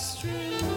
True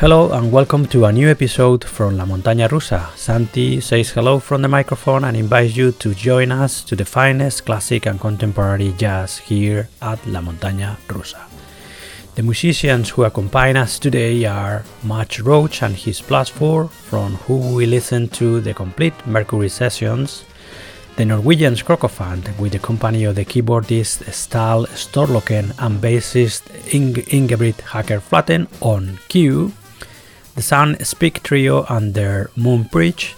Hello and welcome to a new episode from La Montaña Rusa. Santi says hello from the microphone and invites you to join us to the finest classic and contemporary jazz here at La Montaña Rusa. The musicians who accompany us today are Max Roach and his Plus 4, from who we listen to the complete Mercury sessions, the Norwegian Krokofant with the company of the keyboardist Ståle Storløkken and bassist Inge- Ingebrigt Håker Flaten on Q, the Sun Speak Trio and their Moon Preach,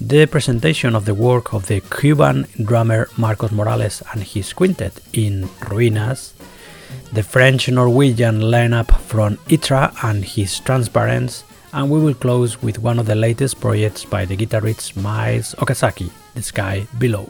the presentation of the work of the Cuban drummer Marcos Morales and his quintet in Ruinas, the French Norwegian lineup from Hitra and his Transparence, and we will close with one of the latest projects by the guitarist Miles Okazaki, The Sky Below.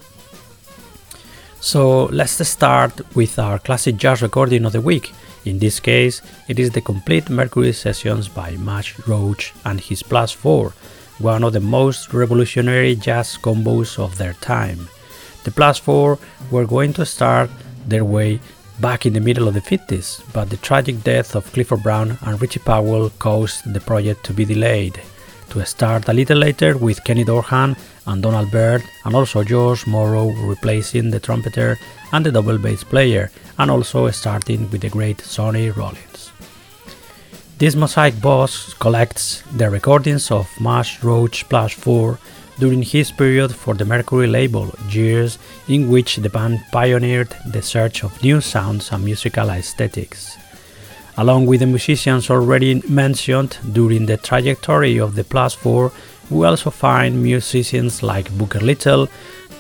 So let's start with our classic jazz recording of the week. In this case, it is the complete Mercury sessions by Max Roach and his Plus 4, one of the most revolutionary jazz combos of their time. The Plus 4 were going to start their way back in the middle of the 50s, but the tragic death of Clifford Brown and Richie Powell caused the project to be delayed. To start a little later with Kenny Dorham and Donald Byrd, and also George Morrow replacing the trumpeter and the double bass player, and also starting with the great Sonny Rollins. This mosaic boss collects the recordings of Max Roach Plus 4 during his period for the Mercury label, years in which the band pioneered the search of new sounds and musical aesthetics. Along with the musicians already mentioned during the trajectory of the Plus 4, we also find musicians like Booker Little,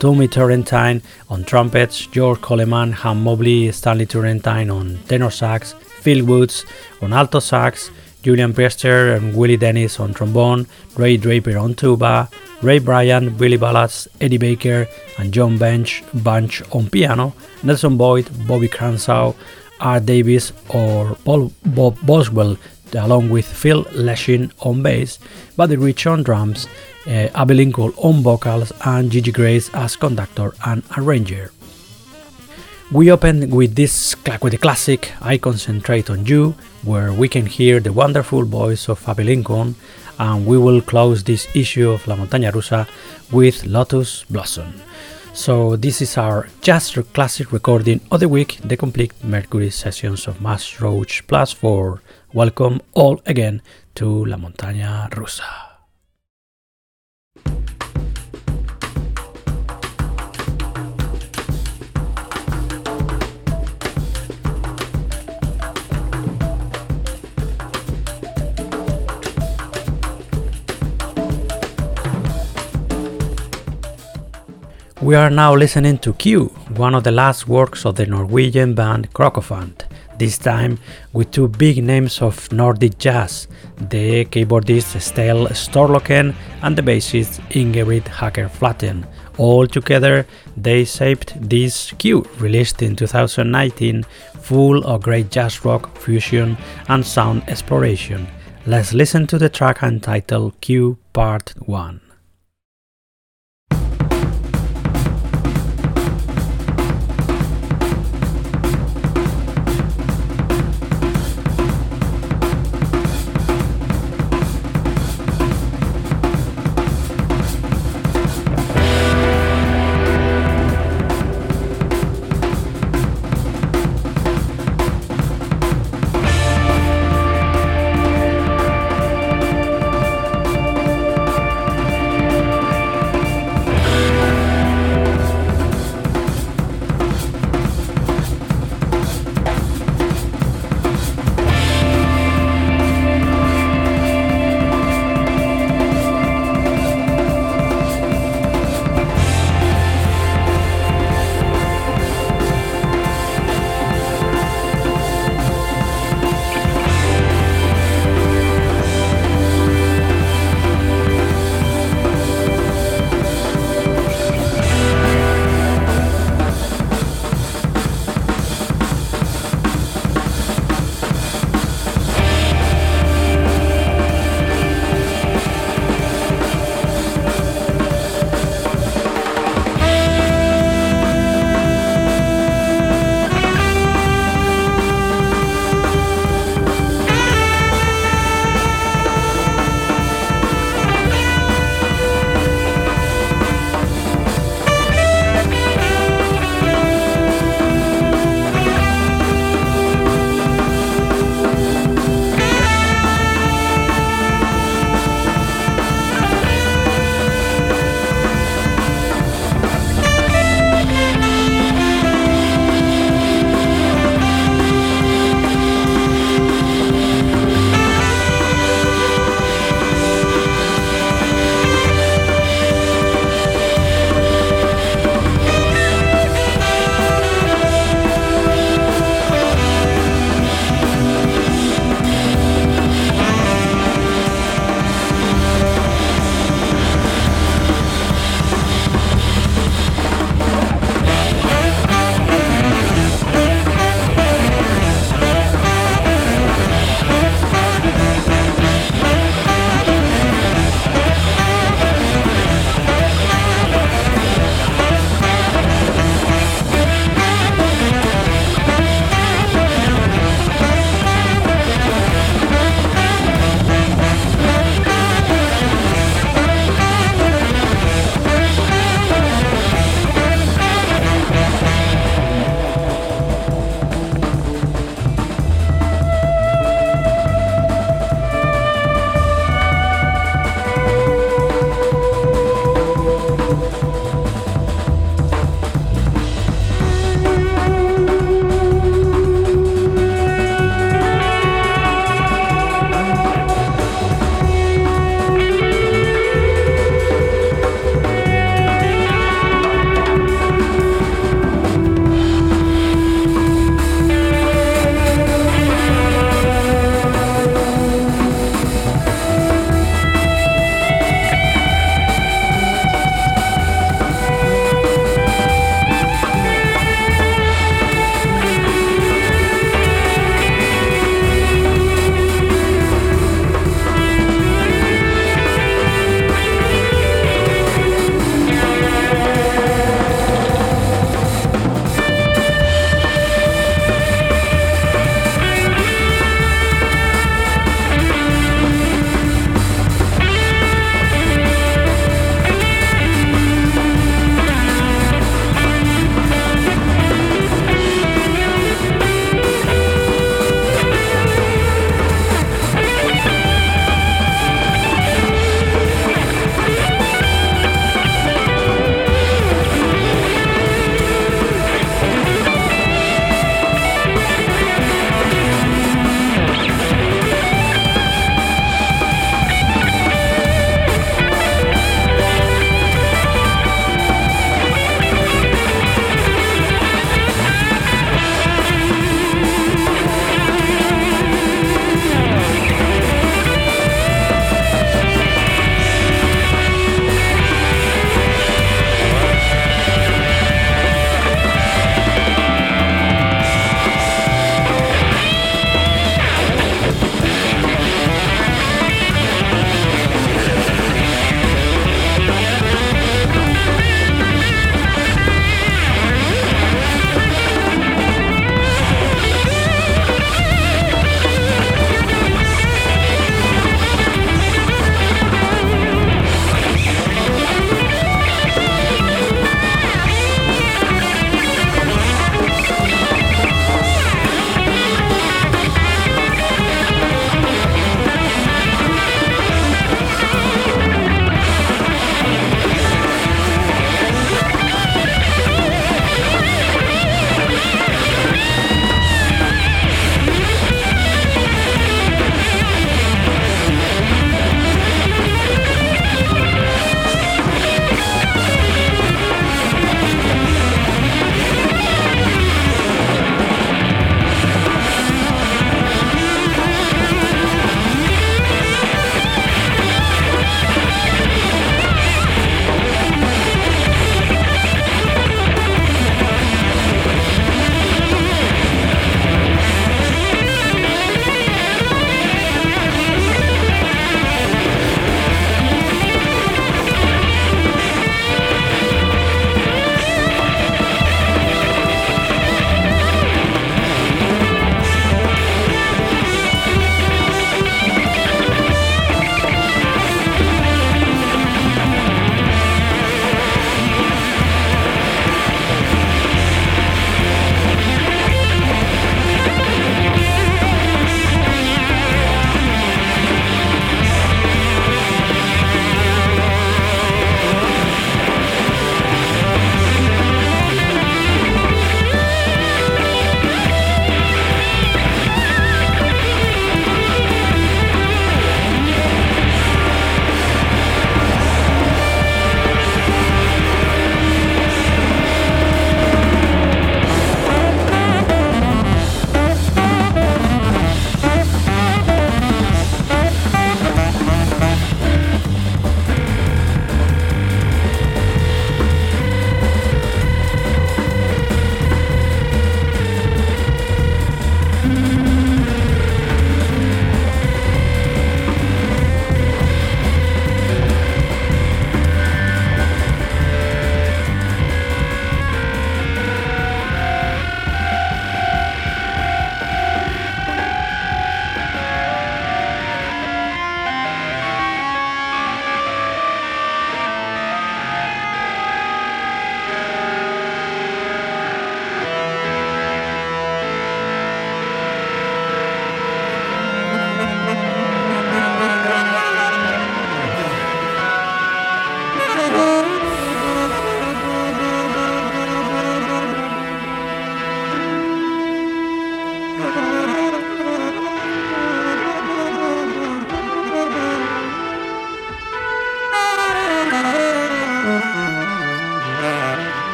Tommy Turrentine on trumpets, George Coleman, Hank Mobley, Stanley Turrentine on tenor sax, Phil Woods on alto sax, Julian Priester and Willie Dennis on trombone, Ray Draper on tuba, Ray Bryant, Billy Ballas, Eddie Baker, and John Bench Bunch on piano, Nelson Boyd, Bobby Cranshaw, Art Davis, or Paul Bob Boswell, along with Phil Leshin on bass, Buddy Rich on drums, uh, Abbey Lincoln on vocals, and Gigi Gryce as conductor and arranger. We open with this with the classic I Concentrate on You, where we can hear the wonderful voice of Abbey Lincoln, and we will close this issue of La Montaña Rusa with Lotus Blossom. So this is our jazz classic recording of the week, the complete Mercury sessions of Max Roach Plus 4. Welcome all again to La Montaña Rusa. We are now listening to Q, one of the last works of the Norwegian band Krokofant, this time with two big names of Nordic jazz, the keyboardist Ståle Storløkken and the bassist Ingebrigt Håker Flaten. All together, they shaped this Q, released in 2019, full of great jazz rock, fusion, and sound exploration. Let's listen to the track entitled Q Part 1.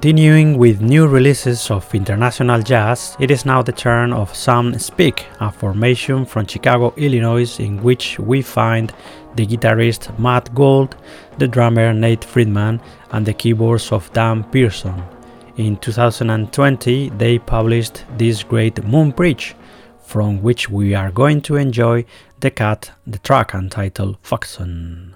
Continuing with new releases of international jazz, it is now the turn of Sun Speak, a formation from Chicago, Illinois, in which we find the guitarist Matt Gold, the drummer Nate Friedman, and the keyboards of Dan Pearson. In 2020, they published this great Moon Preach, from which we are going to enjoy the cut, the track entitled Foxon.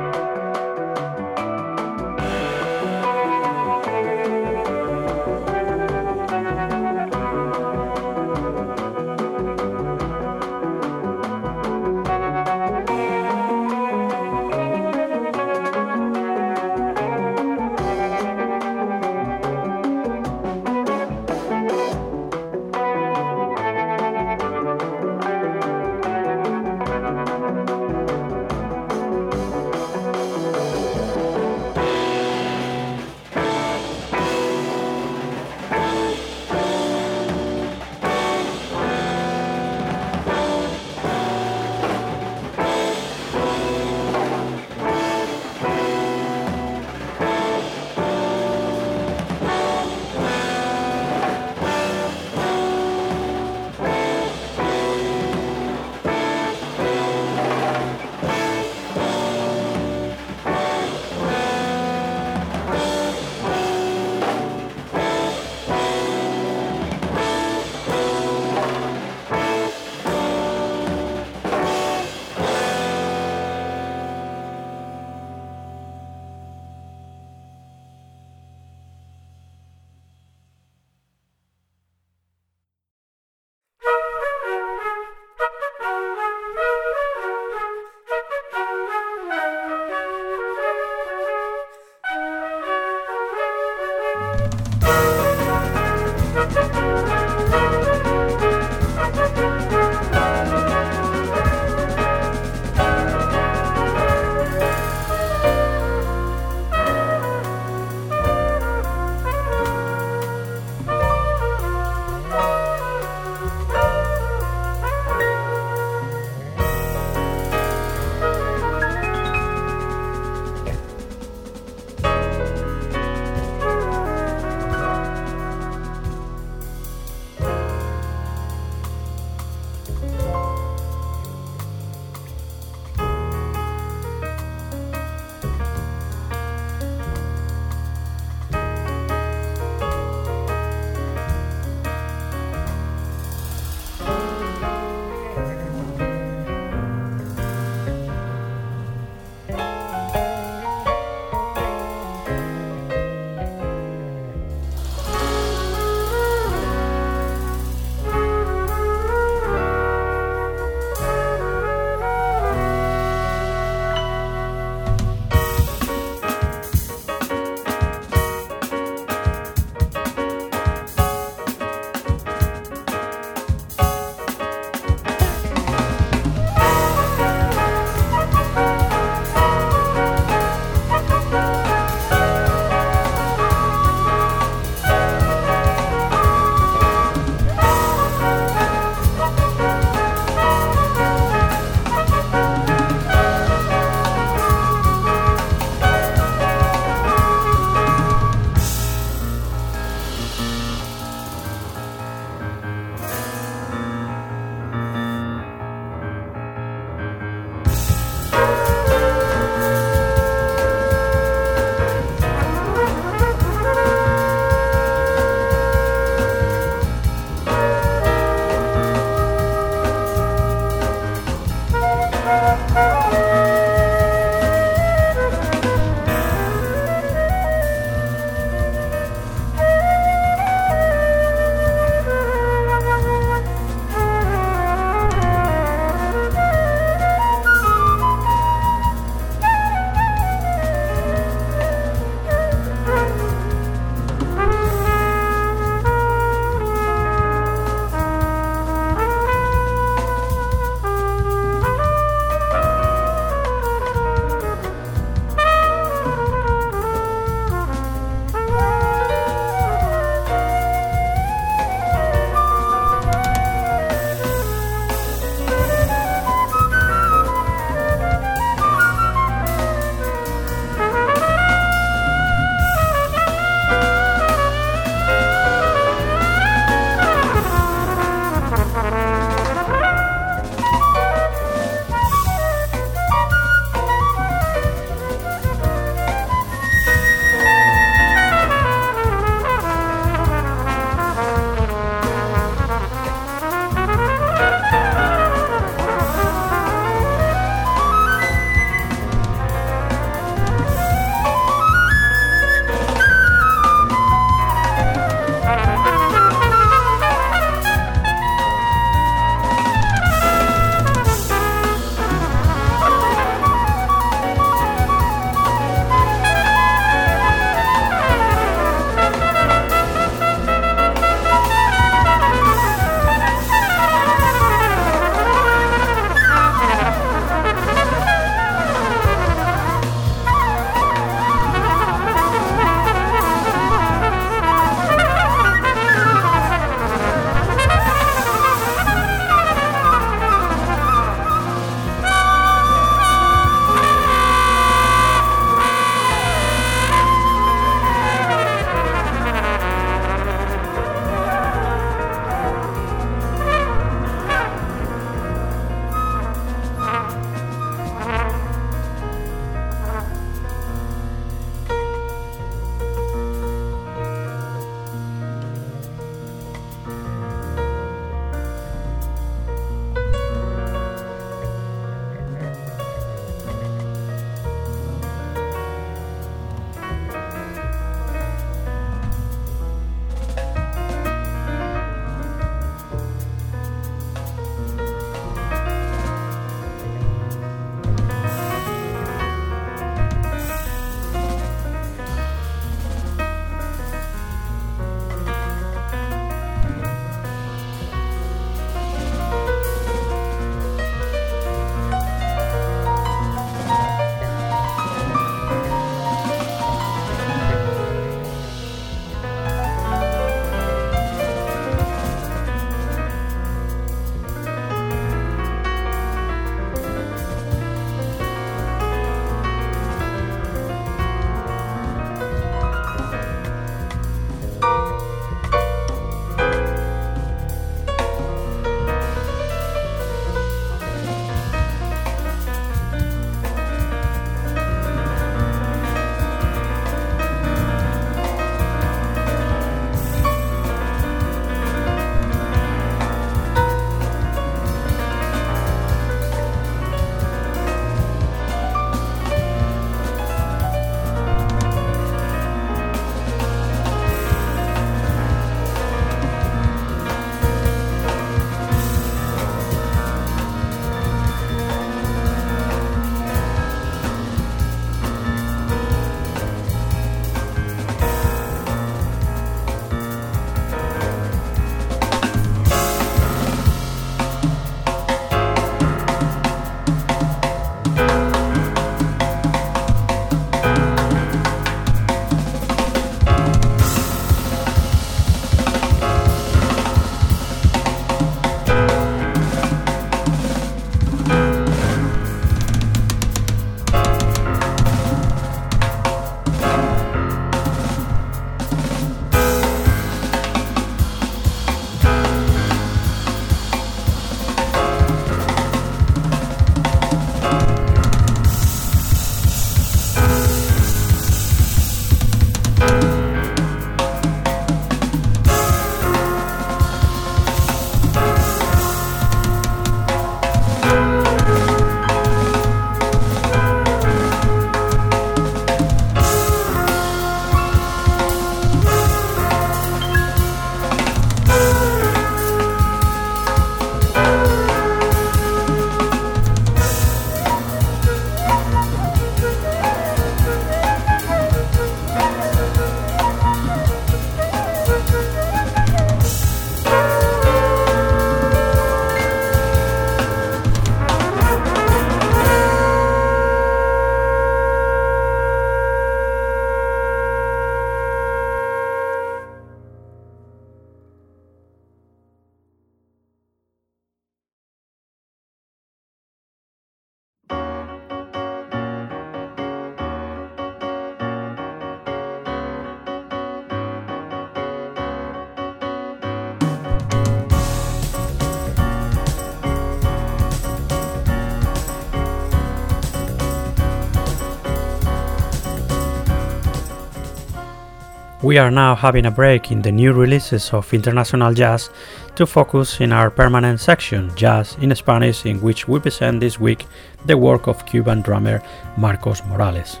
We are now having a break in the new releases of international jazz to focus in our permanent section, Jazz in Spanish, in which we present this week the work of Cuban drummer Marcos Morales.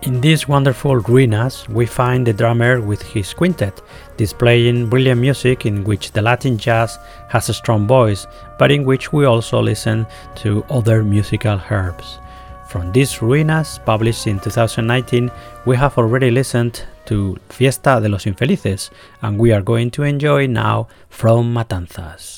In these wonderful ruinas, we find the drummer with his quintet, displaying brilliant music in which the Latin jazz has a strong voice, but in which we also listen to other musical herbs. From these ruinas, published in 2019, we have already listened to Fiesta de los Infelices, and we are going to enjoy now from Matanzas.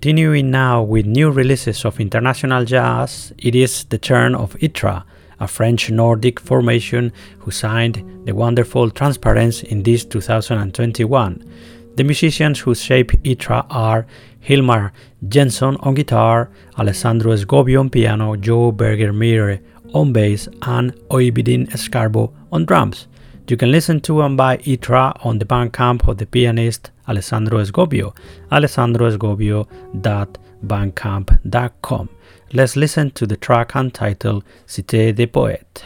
Continuing now with new releases of international jazz, it is the turn of Hitra, a French Nordic formation who signed the wonderful Transparence in this 2021. The musicians who shape Hitra are Hilmar Jensen on guitar, Alessandro Sgobbio on piano, Jo Berger Myhre on bass, and Øyvind Skarbø on drums. You can listen to and buy Hitra on the Bandcamp of the pianist Alessandro Sgobbio, alessandrosgobbio.bandcamp.com. Let's listen to the track entitled Cité des Poètes.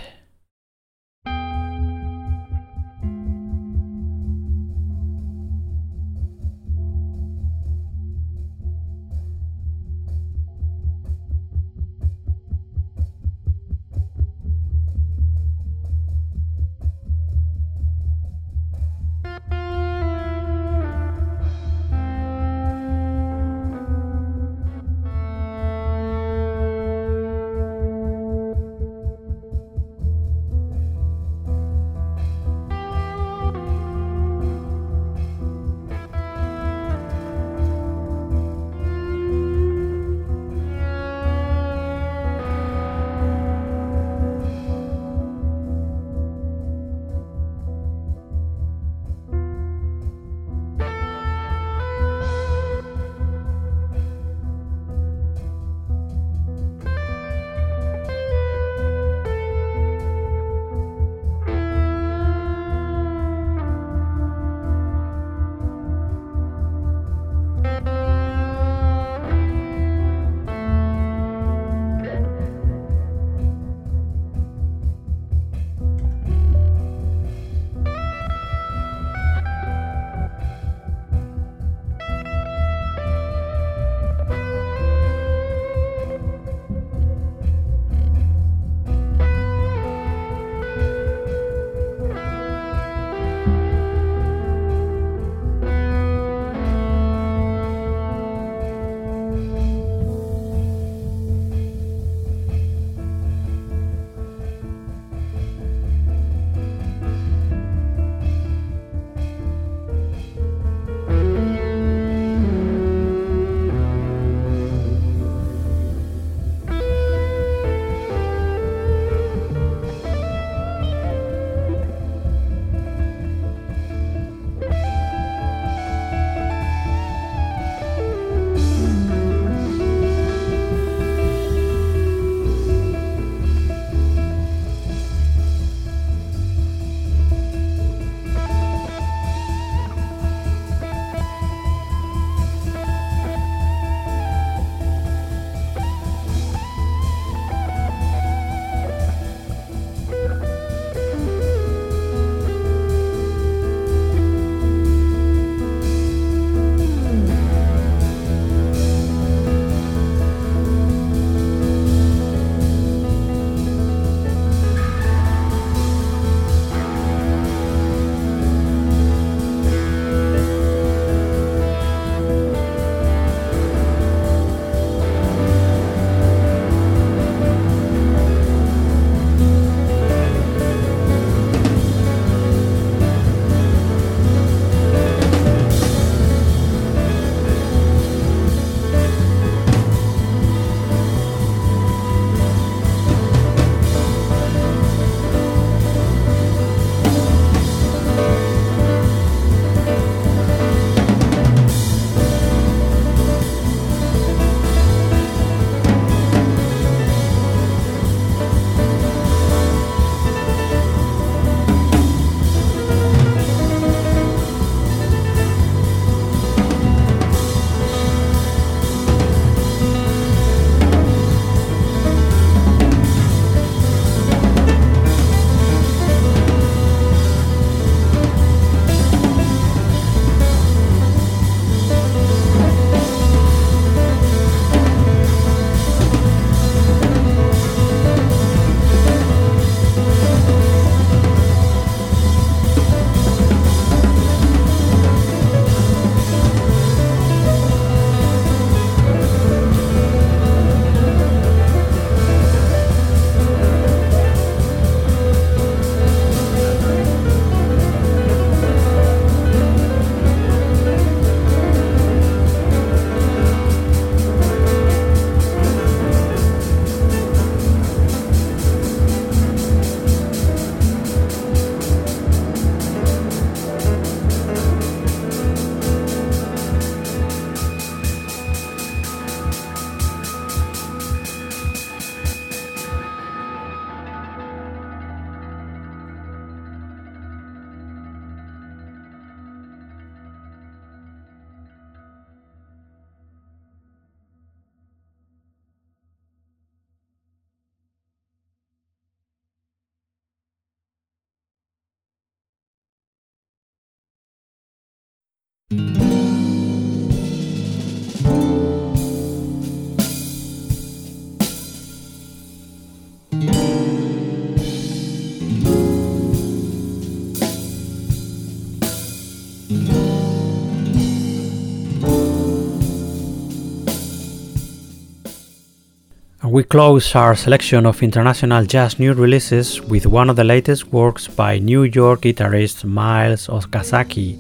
We close our selection of international jazz new releases with one of the latest works by New York guitarist Miles Okazaki.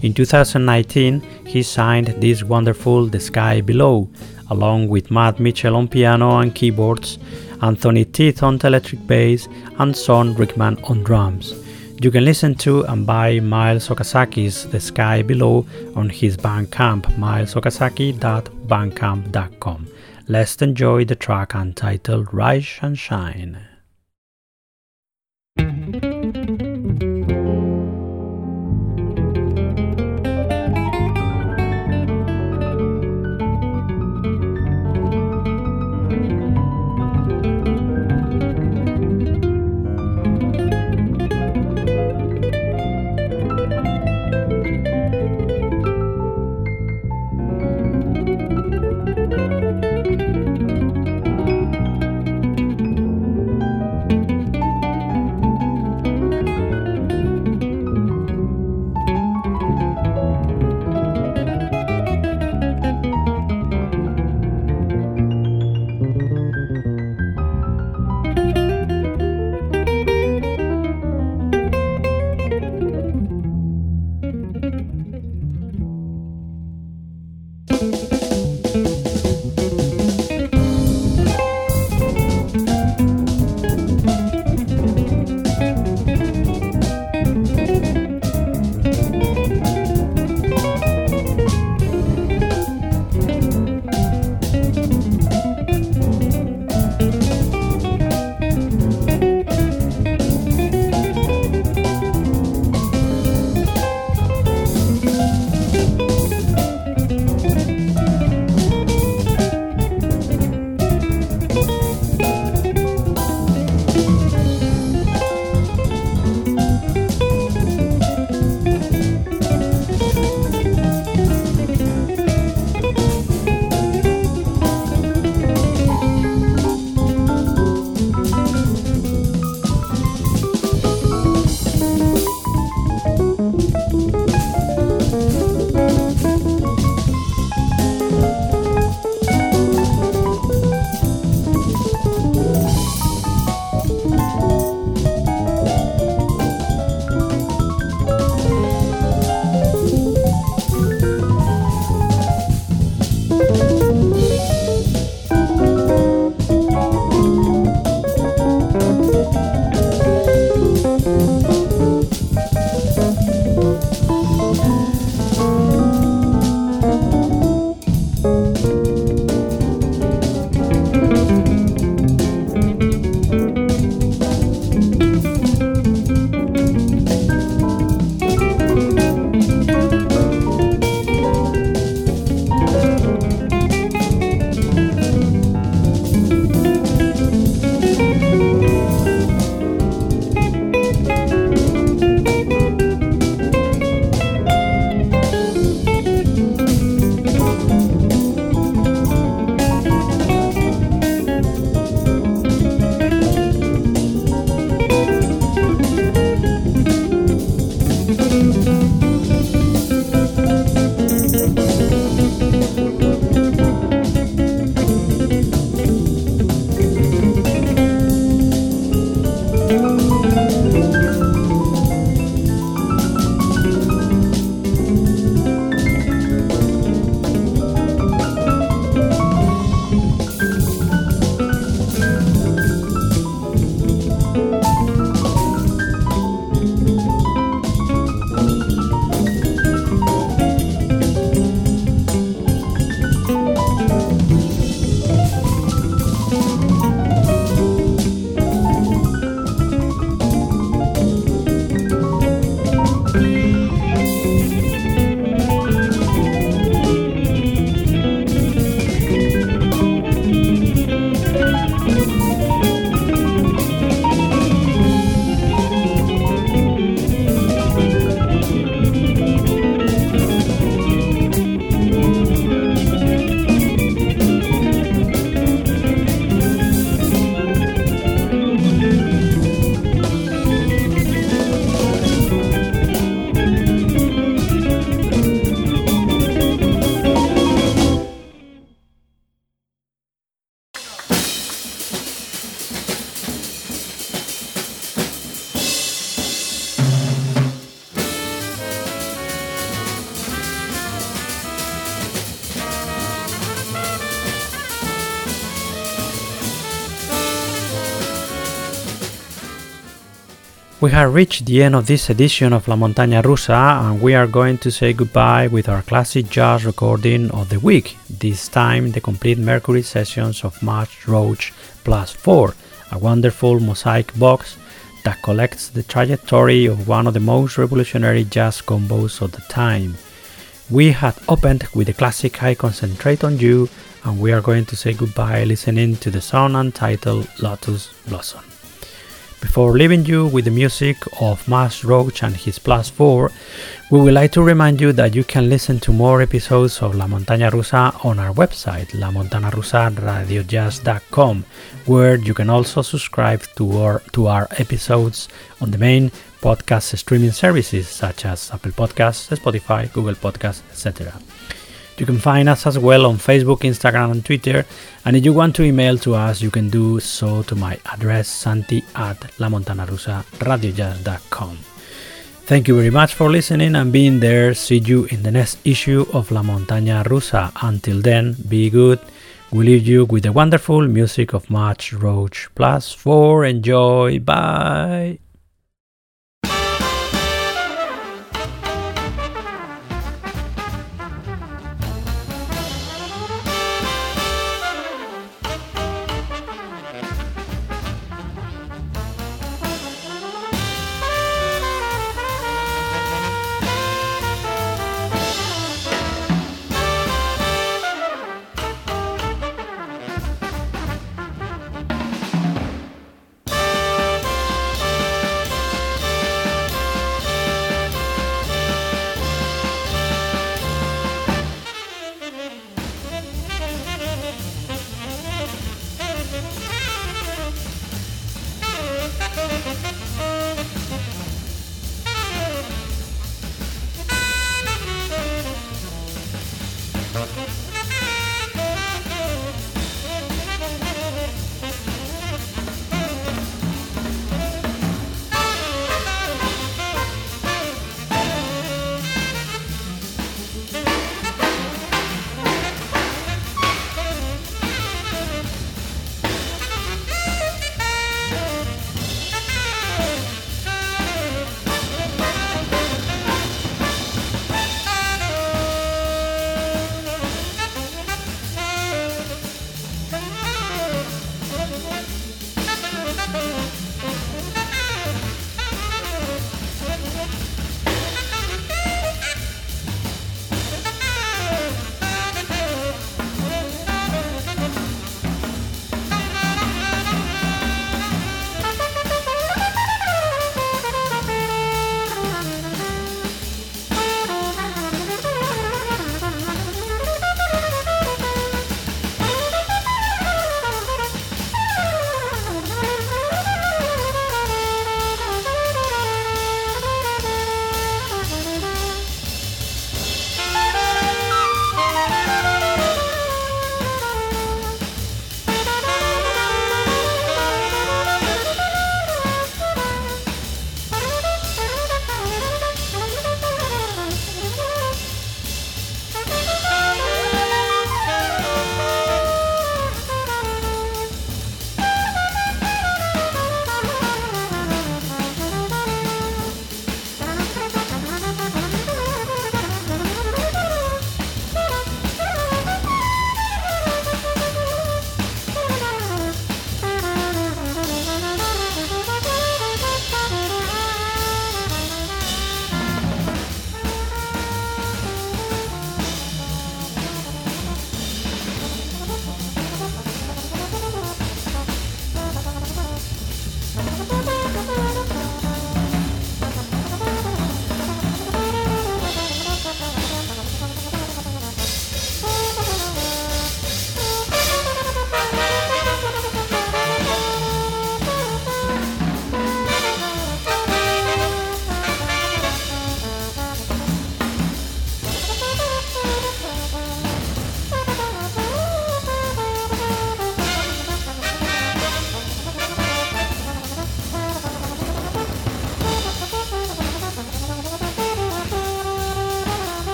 In 2019, he signed this wonderful The Sky Below, along with Matt Mitchell on piano and keyboards, Anthony Tidd on electric bass, and Sean Rickman on drums. You can listen to and buy Miles Okazaki's The Sky Below on his Bandcamp, milesokazaki.bandcamp.com. Let's enjoy the track entitled Rise and Shine. Have reached the end of this edition of La Montaña Rusa and we are going to say goodbye with our classic jazz recording of the week, this time the complete Mercury sessions of Max Roach Plus 4, a wonderful mosaic box that collects the trajectory of one of the most revolutionary jazz combos of the time. We had opened with the classic I Concentrate on You, and we are going to say goodbye listening to the song untitled Lotus Blossom. Before leaving you with the music of Max Roach and his Plus 4, we would like to remind you that you can listen to more episodes of La Montaña Rusa on our website, lamontanarusaradiojazz.com, where you can also subscribe to our, to our episodes on the main podcast streaming services such as Apple Podcasts, Spotify, Google Podcasts, etc. You can find us as well on Facebook, Instagram, and Twitter. And if you want to email to us, you can do so to my address santi at lamontanarusaradiojazz.com. Thank you very much for listening and being there. See you in the next issue of La Montaña Rusa. Until then, be good. We leave you with the wonderful music of Max Roach Plus 4. Enjoy. Bye.